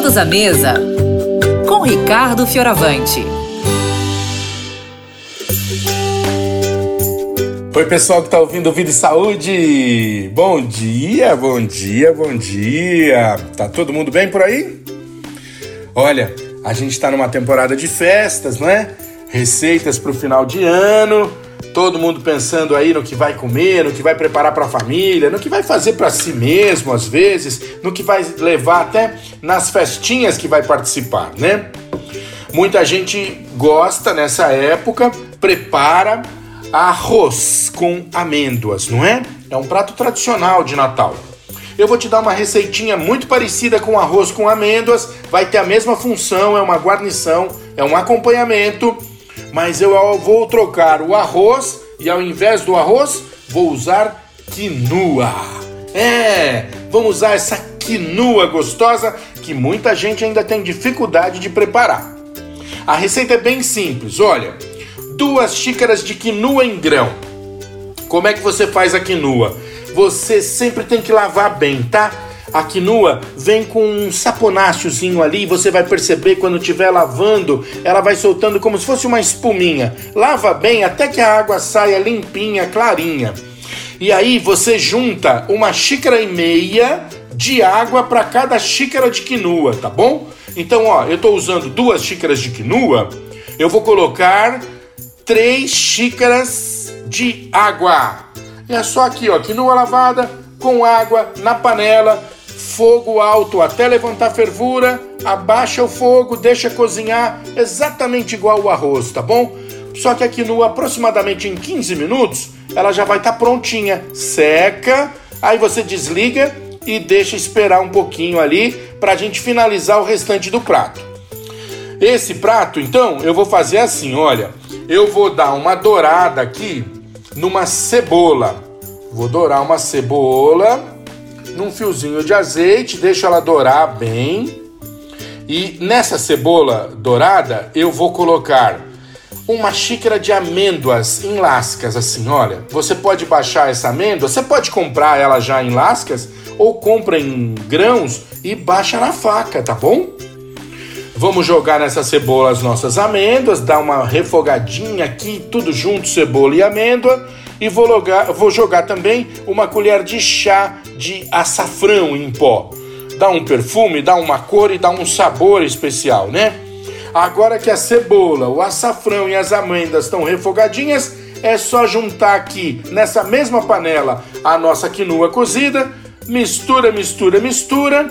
Todos à mesa com Ricardo Fioravante. Oi, pessoal que está ouvindo Vida e Saúde. Bom dia, bom dia, bom dia. Tá todo mundo bem por aí? Olha, a gente está numa temporada de festas, não é? Receitas para o final de ano Todo mundo pensando aí no que vai comer, no que vai preparar para a família, no que vai fazer para si mesmo, às vezes, no que vai levar até nas festinhas que vai participar, né? Muita gente gosta nessa época, prepara arroz com amêndoas, não é? É um prato tradicional de Natal. Eu vou te dar uma receitinha muito parecida com arroz com amêndoas, vai ter a mesma função, é uma guarnição, é um acompanhamento mas eu vou trocar o arroz e ao invés do arroz vou usar quinua. É, vamos usar essa quinua gostosa que muita gente ainda tem dificuldade de preparar. A receita é bem simples, olha, duas xícaras de quinua em grão. Como é que você faz a quinua? Você sempre tem que lavar bem, tá? A quinua vem com um saponáceozinho ali, você vai perceber quando estiver lavando, ela vai soltando como se fosse uma espuminha. Lava bem até que a água saia limpinha, clarinha. E aí você junta uma xícara e meia de água para cada xícara de quinua, tá bom? Então, ó, eu estou usando duas xícaras de quinua, eu vou colocar três xícaras de água. É só aqui, ó, quinua lavada com água na panela fogo alto até levantar fervura, abaixa o fogo, deixa cozinhar exatamente igual o arroz, tá bom? Só que aqui no aproximadamente em 15 minutos, ela já vai estar tá prontinha, seca, aí você desliga e deixa esperar um pouquinho ali para a gente finalizar o restante do prato. Esse prato, então, eu vou fazer assim, olha, eu vou dar uma dourada aqui numa cebola. Vou dourar uma cebola num fiozinho de azeite, deixo ela dourar bem. E nessa cebola dourada eu vou colocar uma xícara de amêndoas em lascas, assim, olha. Você pode baixar essa amêndoa, você pode comprar ela já em lascas ou compra em grãos e baixa na faca, tá bom? Vamos jogar nessa cebola as nossas amêndoas, dar uma refogadinha aqui, tudo junto, cebola e amêndoa. E vou, logar, vou jogar também uma colher de chá de açafrão em pó. Dá um perfume, dá uma cor e dá um sabor especial, né? Agora que a cebola, o açafrão e as amêndoas estão refogadinhas, é só juntar aqui nessa mesma panela a nossa quinoa cozida, mistura, mistura, mistura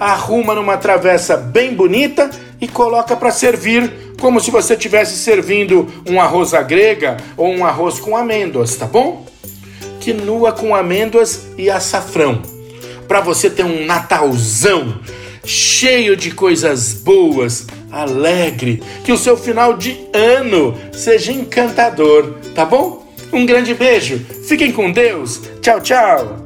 arruma numa travessa bem bonita e coloca para servir como se você estivesse servindo um arroz à grega ou um arroz com amêndoas, tá bom? Quinua com amêndoas e açafrão. Para você ter um Natalzão cheio de coisas boas, alegre, que o seu final de ano seja encantador, tá bom? Um grande beijo, fiquem com Deus, tchau, tchau!